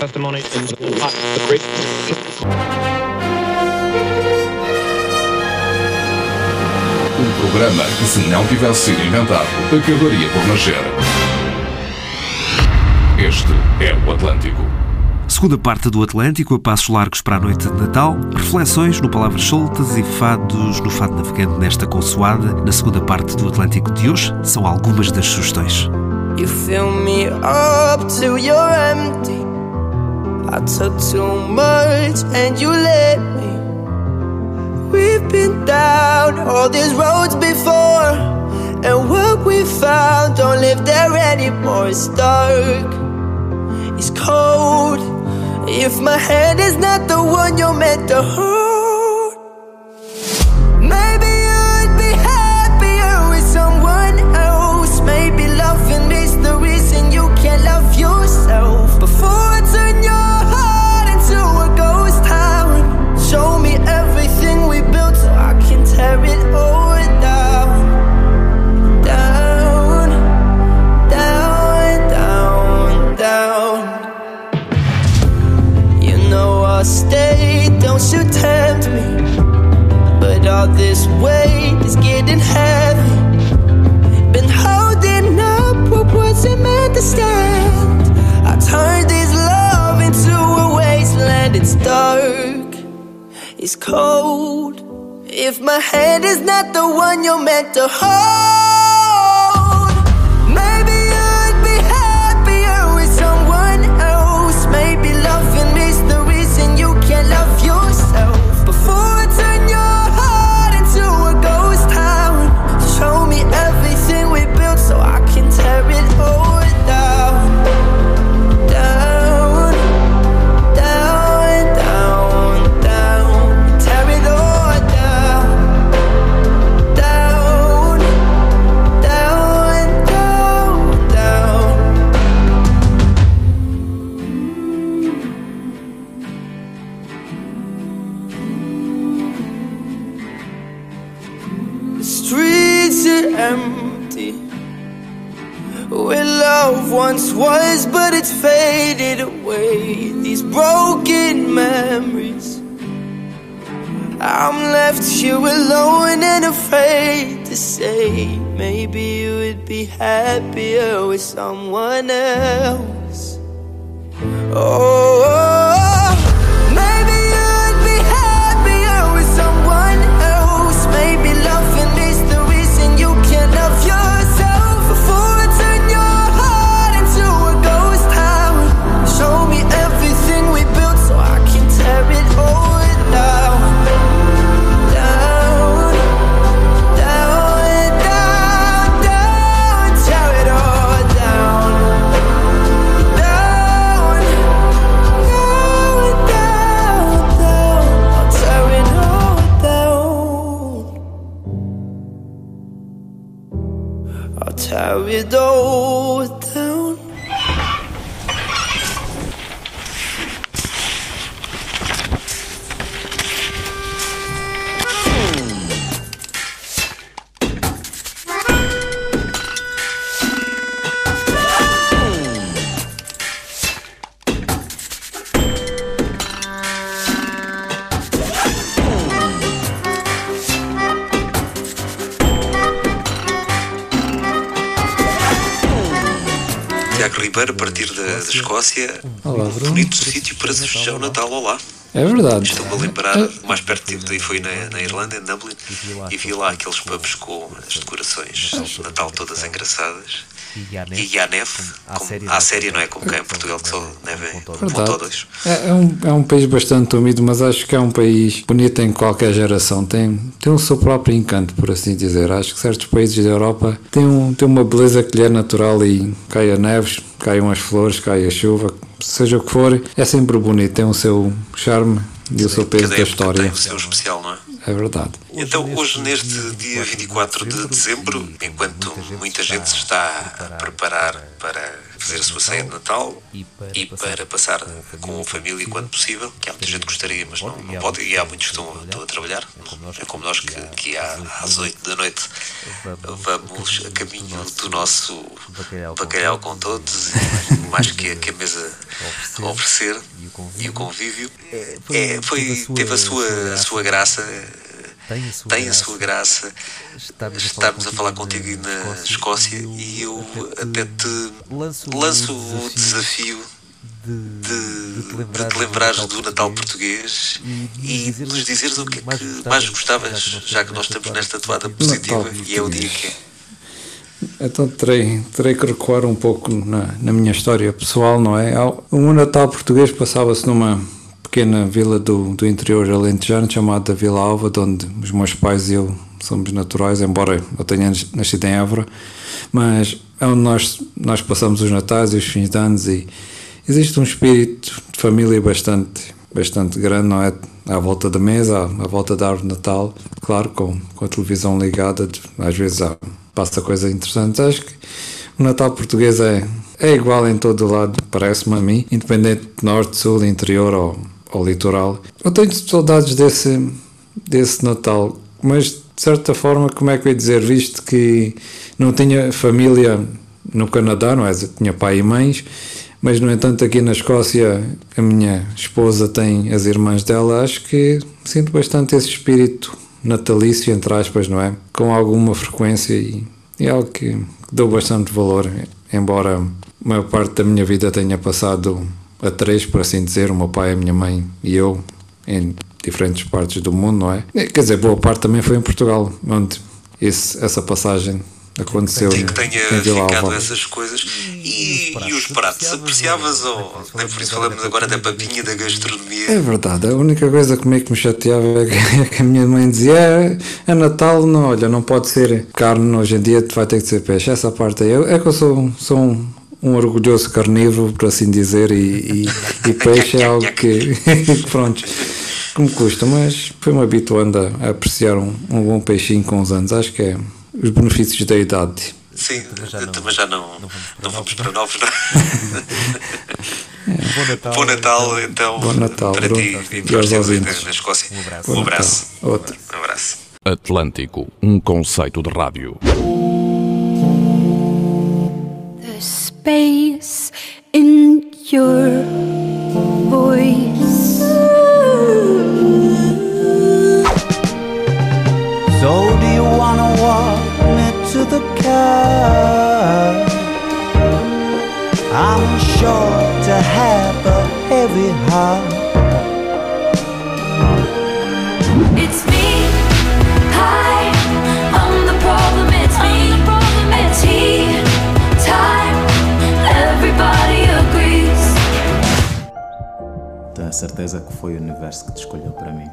testimony in the great. Um programa que, se não tivesse sido inventado, acabaria por nascer. Este é o Atlântico. Segunda parte do Atlântico, a passos largos para a noite de Natal, reflexões no Palavras Soltas e fados no Fado Navegante nesta consoada. Na segunda parte do Atlântico de hoje, são algumas das sugestões. You fill me up till you're empty. I took too much and you let me. We've been down all these roads before, and what we found don't live there anymore. It's dark, it's cold. If my hand is not the one you're meant to hold, is getting heavy. Been holding up what wasn't meant to stand. I turned this love into a wasteland. It's dark, it's cold. If my hand is not the one you're meant to hold, maybe you'd be happier with someone else. Maybe loving the reason you can't love yourself. Before once was, but it's faded away. These broken memories. I'm left here alone and afraid to say. Maybe you would be happier with someone else. Oh, oh, oh. door A partir da, da Escócia, Olá, um Bruno. bonito sítio para se festejar o Natal. Olá. É verdade. Estou-me a lembrar, o mais perto que tive foi na, na Irlanda, em Dublin, e vi lá aqueles pubs com as decorações de Natal todas engraçadas. E há neve, como, há série, não é? Como cá em Portugal, que só neve um Verdade. dois. É, é um, é um país bastante úmido, mas acho que é um país bonito em qualquer geração. Tem, tem o seu próprio encanto, por assim dizer. Acho que certos países da Europa têm, um, têm uma beleza que lhe é natural e cai a neves, caiam as flores, cai a chuva, seja o que for, é sempre bonito. Tem o seu charme e o seu peso Cada da história. tem o seu especial, não é? É verdade. Então, hoje, neste dia 24 de dezembro, enquanto muita gente se está a preparar para fazer a sua ceia de Natal e para passar com a família quando possível, que há muita gente que gostaria, mas não, não pode, e há muitos que estão, estão a trabalhar, é como nós que, que há, às 8 da noite vamos a caminho do nosso bacalhau com todos, e mais que, a- que a mesa a oferecer e o convívio. é, foi, teve a sua, a sua graça. tem a sua graça. estarmos a falar contigo na Escócia e eu até te lanço o desafio de, de te lembrares do Natal português e de nos dizeres o que é que mais gostavas, já que nós estamos nesta toada positiva e é o dia que é. Então terei, terei que recuar um pouco na, na minha história pessoal, não é? O Natal português passava-se numa pequena vila do, do interior alentejano chamada Vila Alva, de onde os meus pais e eu somos naturais, embora eu tenha nascido em Évora, mas é onde nós, nós passamos os natais e os fins de anos e existe um espírito de família bastante, bastante grande, não é? À volta da mesa, à, volta da árvore de Natal, claro, com, com a televisão ligada, às vezes há, passa coisas interessantes. Acho que o Natal português é, é igual em todo o lado, parece-me a mim, independente de norte, sul, interior ou ao litoral. Eu tenho saudades desse, desse Natal, mas de certa forma, como é que eu ia dizer, visto que não tinha família no Canadá, não é? Tinha pai e mães, mas no entanto aqui na Escócia a minha esposa tem as irmãs dela, acho que sinto bastante esse espírito natalício, entre aspas, não é? Com alguma frequência e, é algo que dou bastante valor, embora a maior parte da minha vida tenha passado a três, por assim dizer, o meu pai, a minha mãe e eu, em diferentes partes do mundo, não é? Quer dizer, boa parte também foi em Portugal, onde esse, essa passagem aconteceu. Tem que tenha ficado essas coisas. E, e os pratos, apreciavas ou. Nem por isso falamos agora da papinha da gastronomia. É verdade, a única coisa que me chateava é que a minha mãe dizia: é, é Natal, não, olha, não pode ser carne hoje em dia, vai ter que ser peixe. Essa parte aí. É que eu sou, sou um um orgulhoso carnívoro, por assim dizer, e, e, e peixe é algo que, pronto, que me custa, mas foi-me habituando a, a apreciar um, um, bom peixinho com os anos. Acho que é os benefícios da idade. Sim, também já não, não, não vamos para novos, não. É. Bom Natal, Bom Natal então, Bom Natal, para ti e para os ouvintes na Escócia. Um abraço. Um abraço. Outro. Um abraço. Atlântico, um conceito de rádio. space in your voice. The? I'm sure to have a heavy heart. It's me. Hi, I'm the problem. It's me. It's he. Tenho a certeza que foi o universo que te escolheu para mim.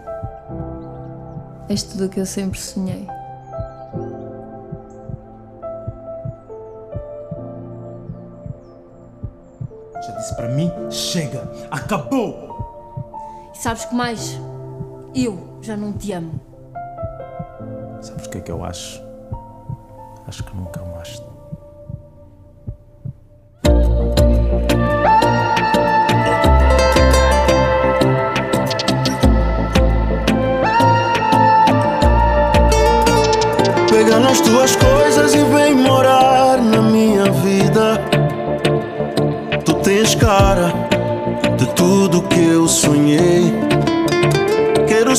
És tudo o que eu sempre sonhei. Já disse para mim, chega, acabou! E sabes que mais? Eu já não te amo. Sabes o que é que eu acho? Acho que nunca amaste.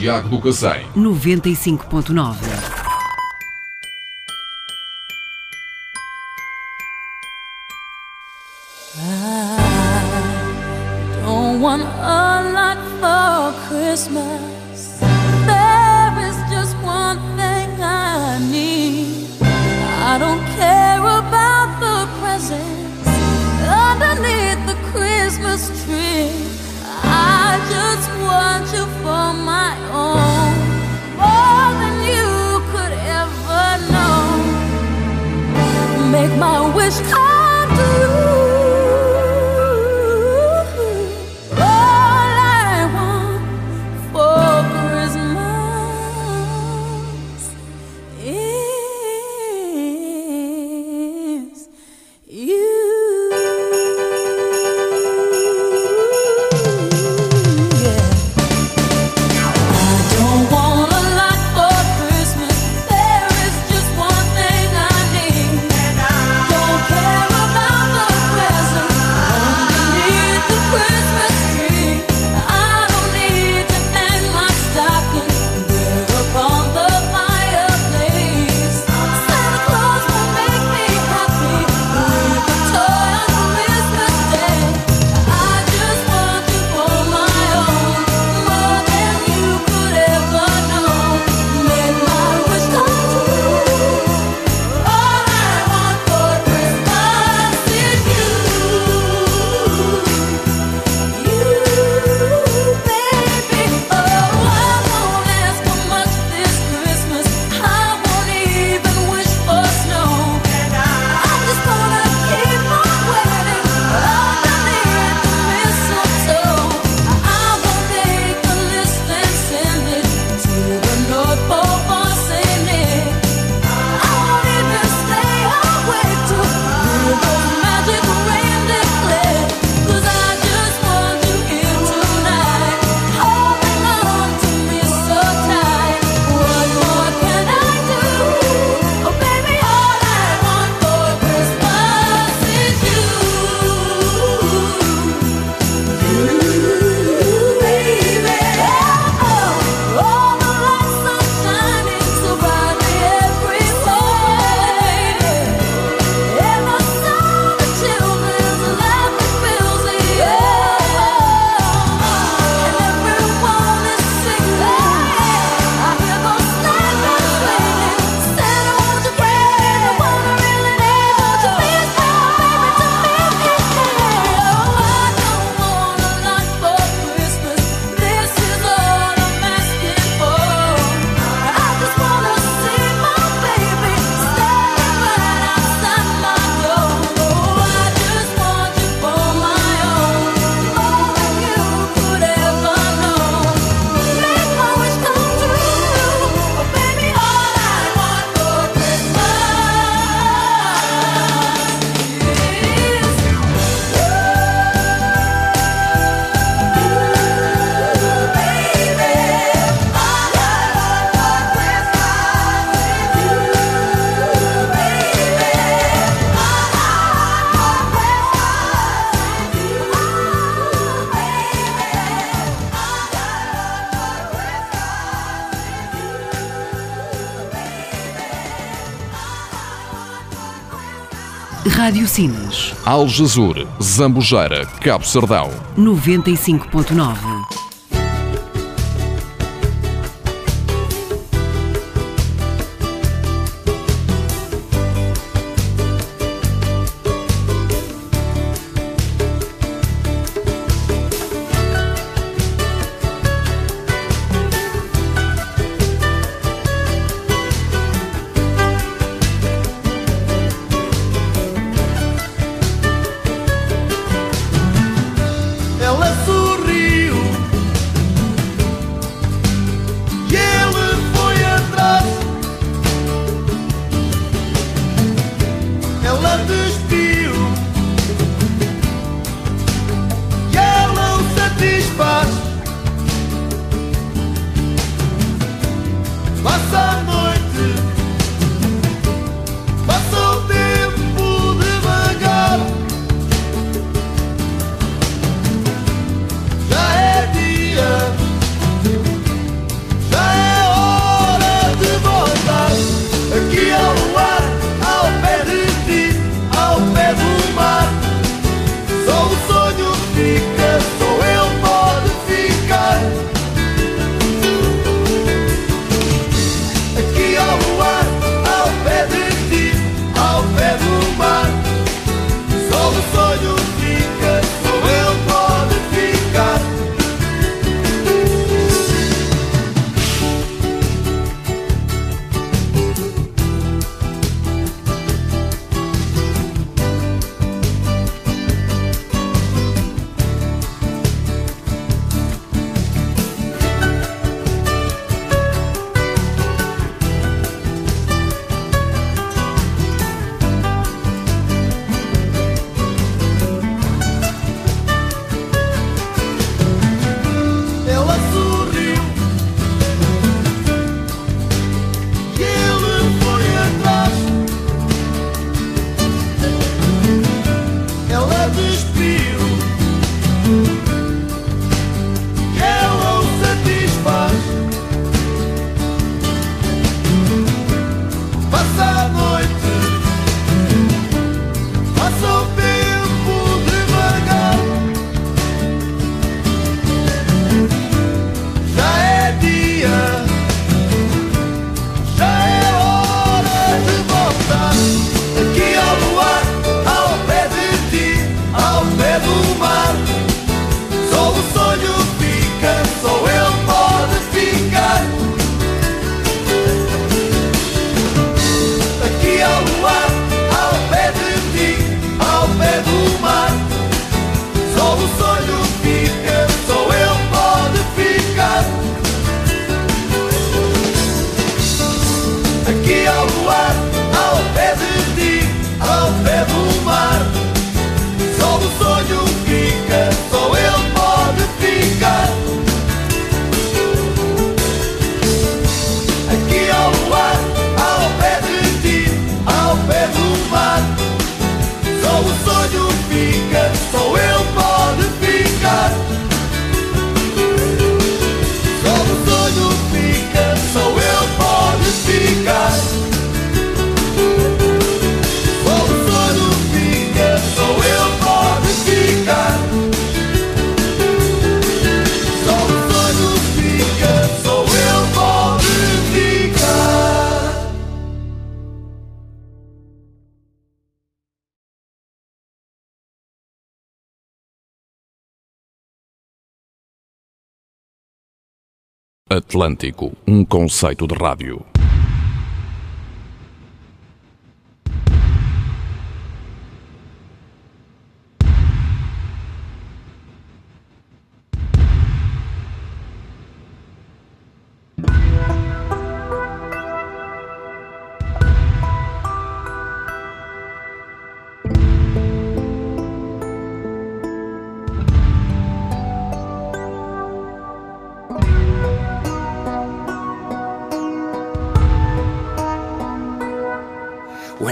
Santiago do Cacém. 95.9. Rádio Sinas. Algezur, Zambujeira, Cabo Sardão. 95.9. Atlântico, um conceito de rádio.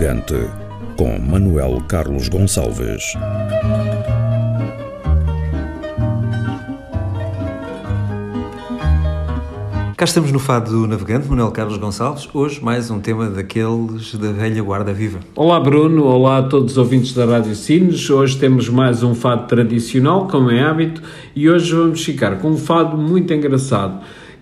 Fado Navegante, com Manuel Carlos Gonçalves. Cá estamos no Fado do Navegante, Manuel Carlos Gonçalves. Hoje mais um tema daqueles da velha guarda viva. Olá Bruno, olá a todos os ouvintes da Rádio Sines. Hoje temos mais um fado tradicional, como é hábito, e hoje vamos ficar com um fado muito engraçado,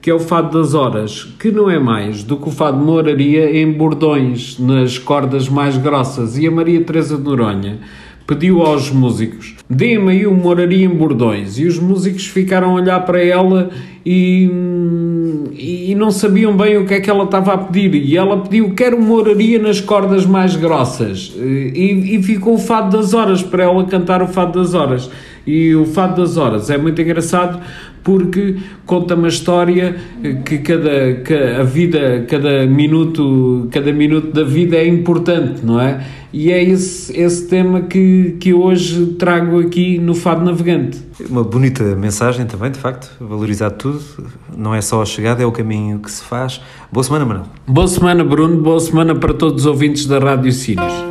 que é o fado das horas, que não é mais do que o fado de moraria em bordões, nas cordas mais grossas. E a Maria Teresa de Noronha pediu aos músicos: deem-me aí uma moraria em bordões. E os músicos ficaram a olhar para ela e, e não sabiam bem o que é que ela estava a pedir. E ela pediu: quero moraria nas cordas mais grossas. E, e ficou o fado das horas para ela cantar o fado das horas. E o fado das horas é muito engraçado porque conta uma história que cada que a vida, cada minuto, cada minuto da vida é importante, não é? E é esse, esse tema que, que hoje trago aqui no Fado Navegante. Uma bonita mensagem também, de facto, valorizar tudo. Não é só a chegada, é o caminho que se faz. Boa semana, Manuel. Boa semana, Bruno. Boa semana para todos os ouvintes da Rádio Sines.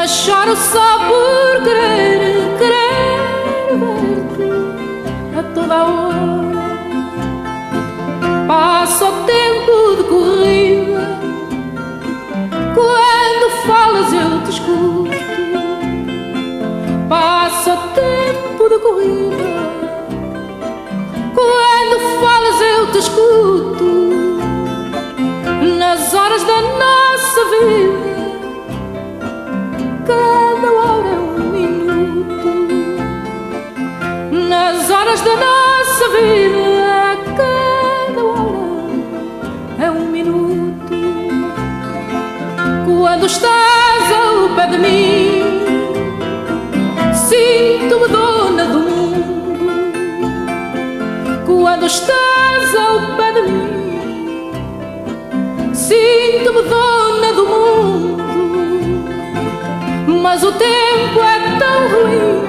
Mas choro só por querer, querer ver-te a toda hora. Passa o tempo de corrida, quando falas eu te escuto. Passa o tempo de corrida. Quando falas eu te escuto Nas horas da nossa vida horas da nossa vida Cada hora é um minuto Quando estás ao pé de mim Sinto-me dona do mundo quando estás ao pé de mim. Sinto-me dona do mundo, mas o tempo é tão ruim.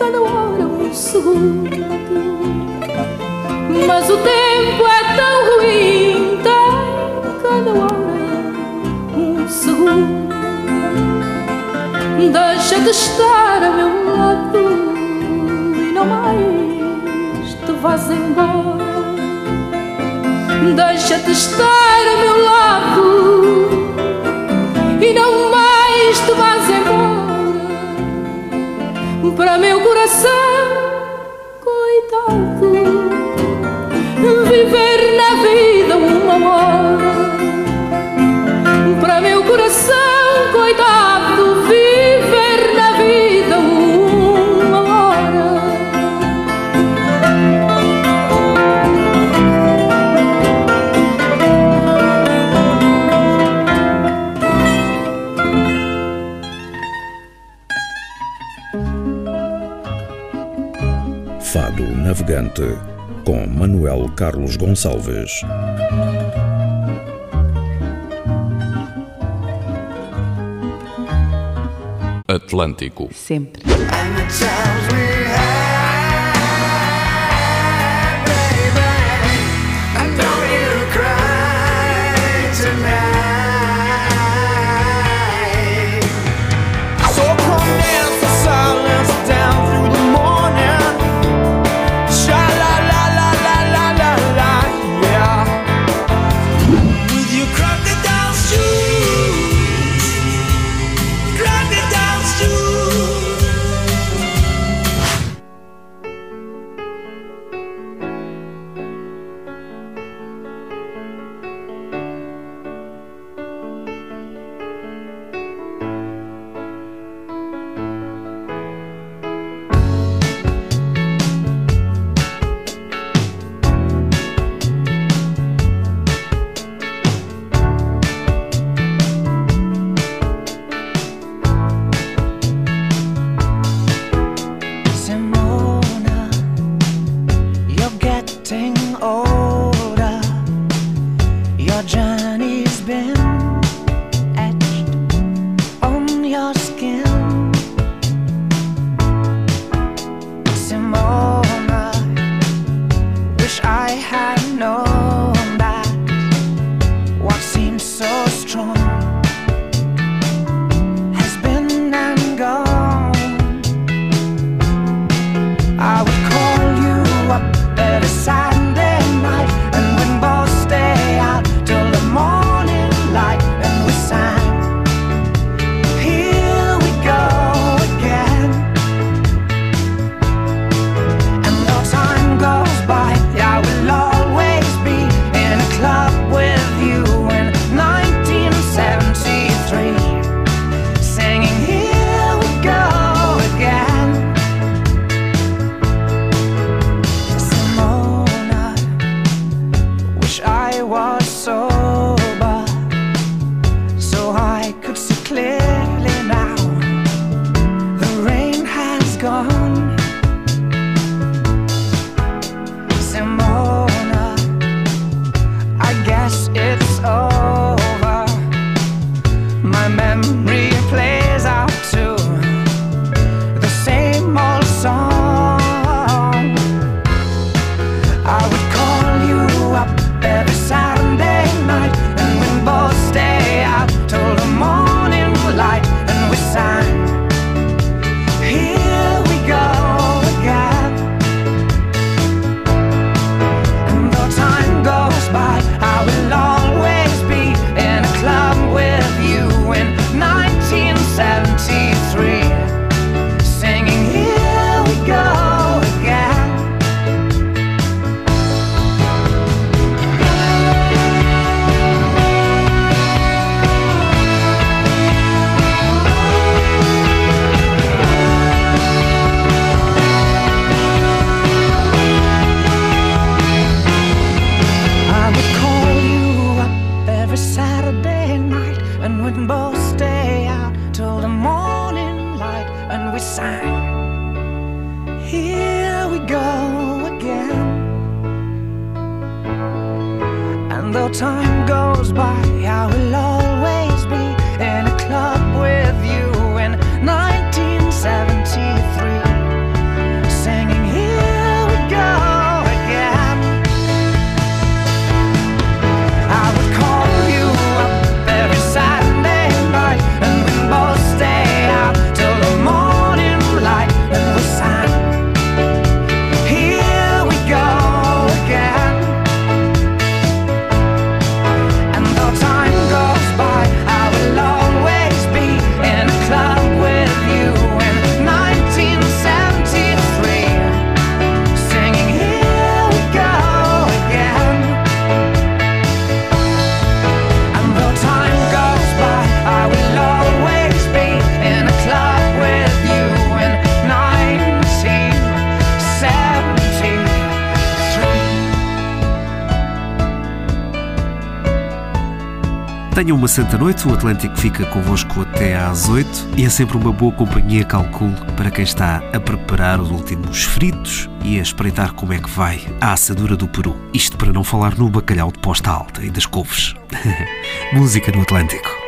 Cada hora um segundo, mas o tempo é tão ruim. Tem cada hora um segundo. Deixa de estar a meu lado não mais te vás embora. Deixa-te estar Carlos Gonçalves. Atlântico. Sempre. Santa Noite. O Atlântico fica convosco até às 8 e é sempre uma boa companhia, calculo, para quem está a preparar os últimos fritos e a espreitar como é que vai a assadura do Peru. Isto para não falar no bacalhau de posta alta e das couves. Música no Atlântico.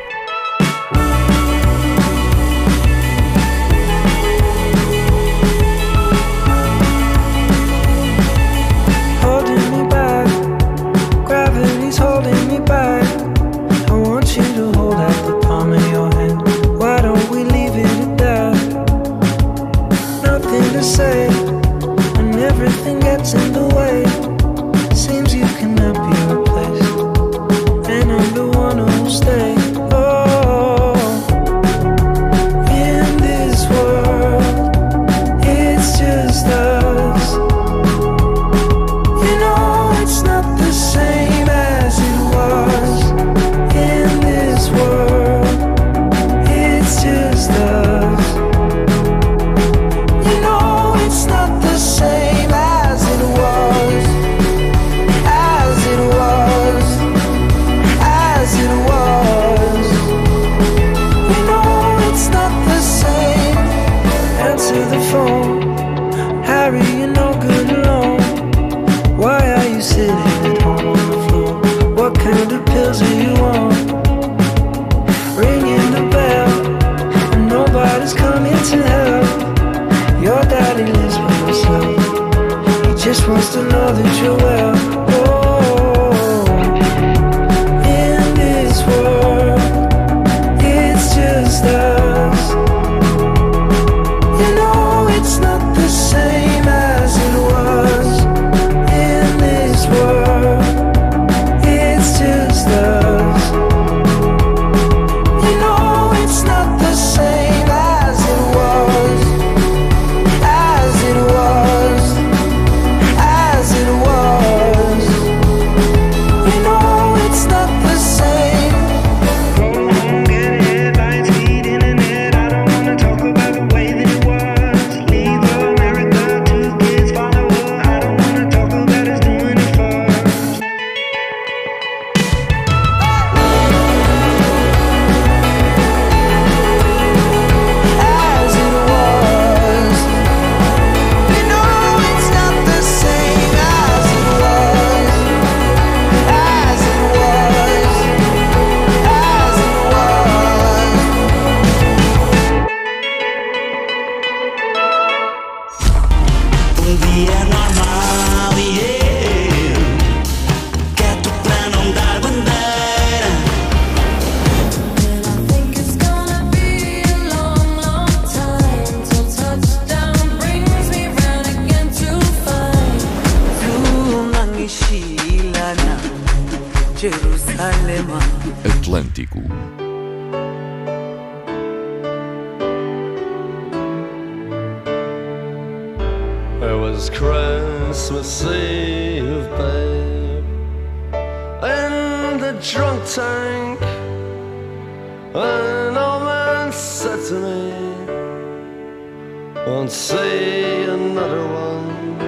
say another one.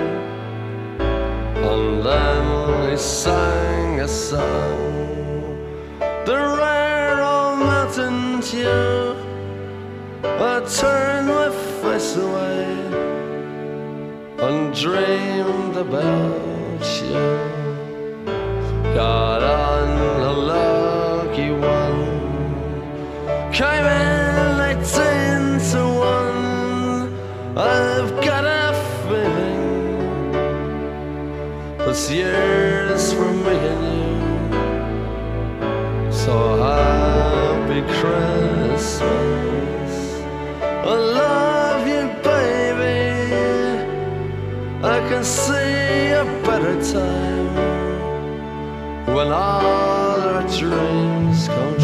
And then he sang a song. Year's for and you. So happy Christmas. I love you, baby. I can see a better time when all our dreams come true.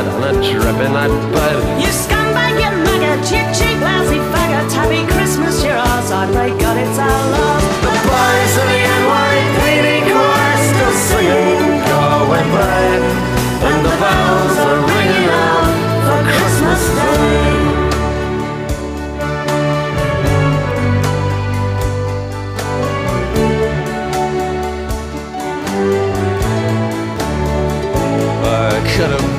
Almost dead on a dripping night bed. You scumbag, you maggot, you cheap, lousy faggot. Happy Christmas, you're ours. I pray God it's our love. The boys of the NYPD choir still singing, Go away, babe. And the bells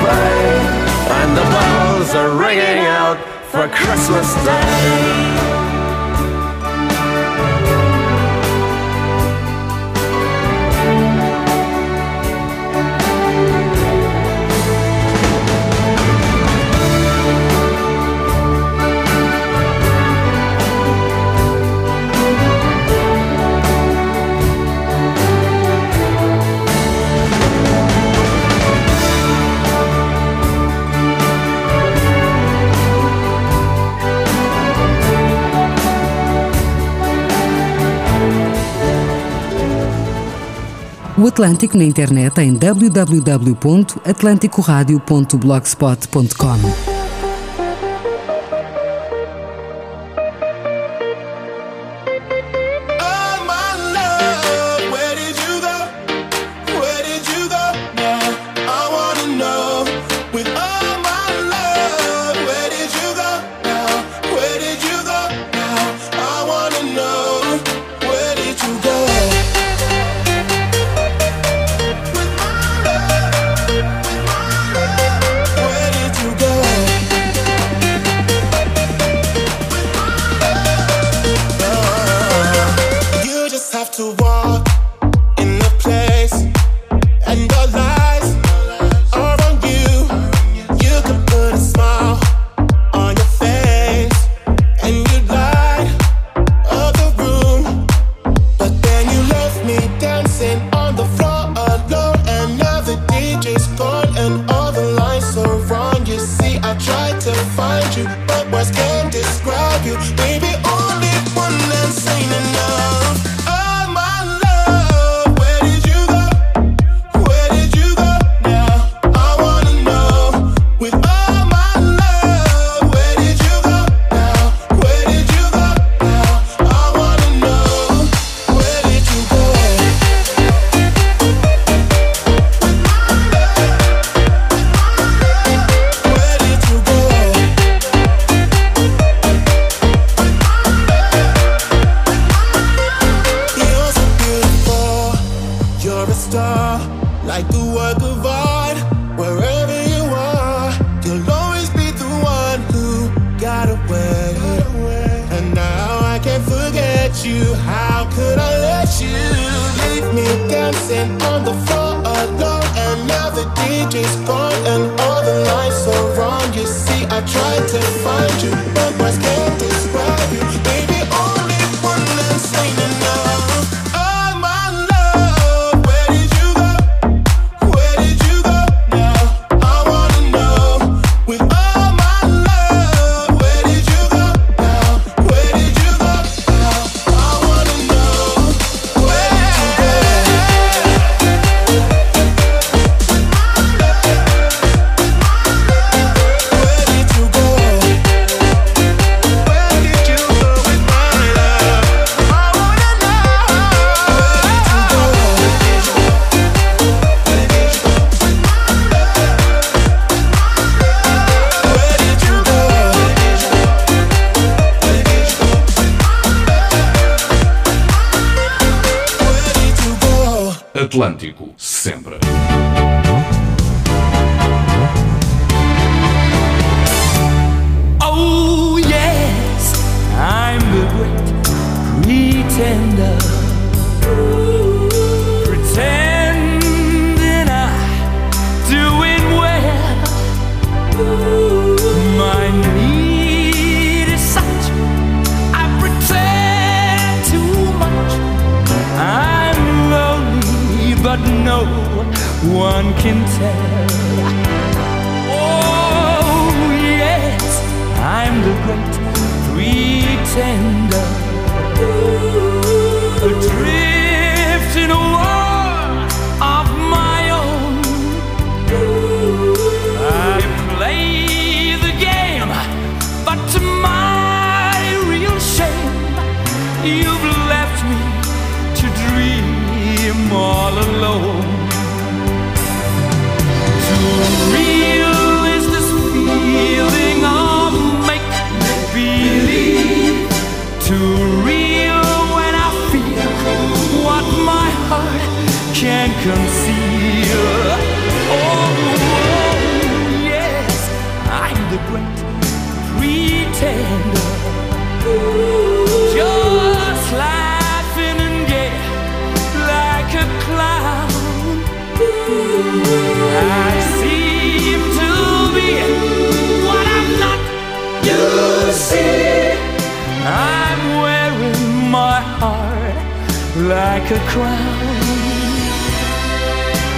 Go. And the bells are ringing out for Christmas Day. O Atlântico na internet em www.atlanticoradio.blogspot.com. like a crown.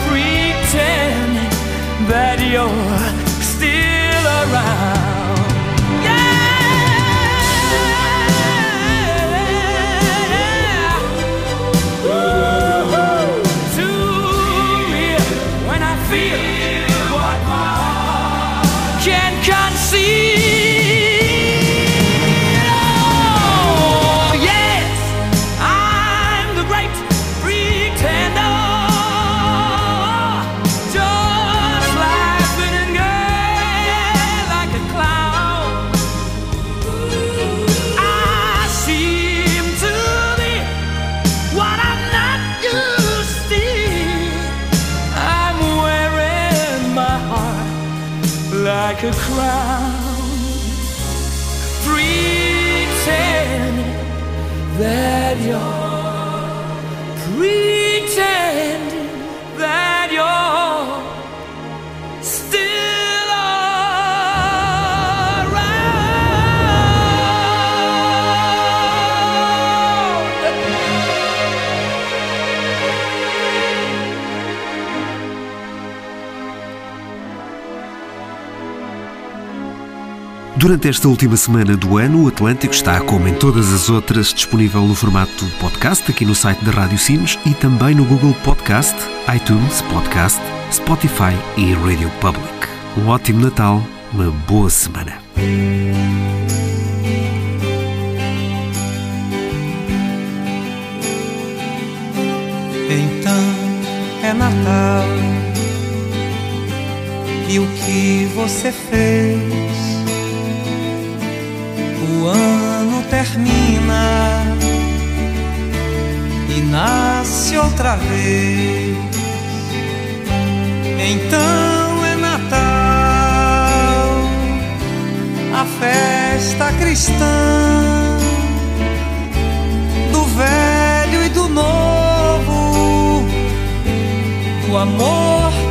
Pretend that you're still around. a cry. Durante esta última semana do ano, o Atlântico está, como em todas as outras, disponível no formato podcast aqui no site da Rádio Sines e também no Google Podcast, iTunes Podcast, Spotify e Radio Public. Um ótimo Natal, uma boa semana. Então é Natal e o que você fez? o ano termina e nasce outra vez. Então é Natal, a festa cristã do velho e do novo, do amor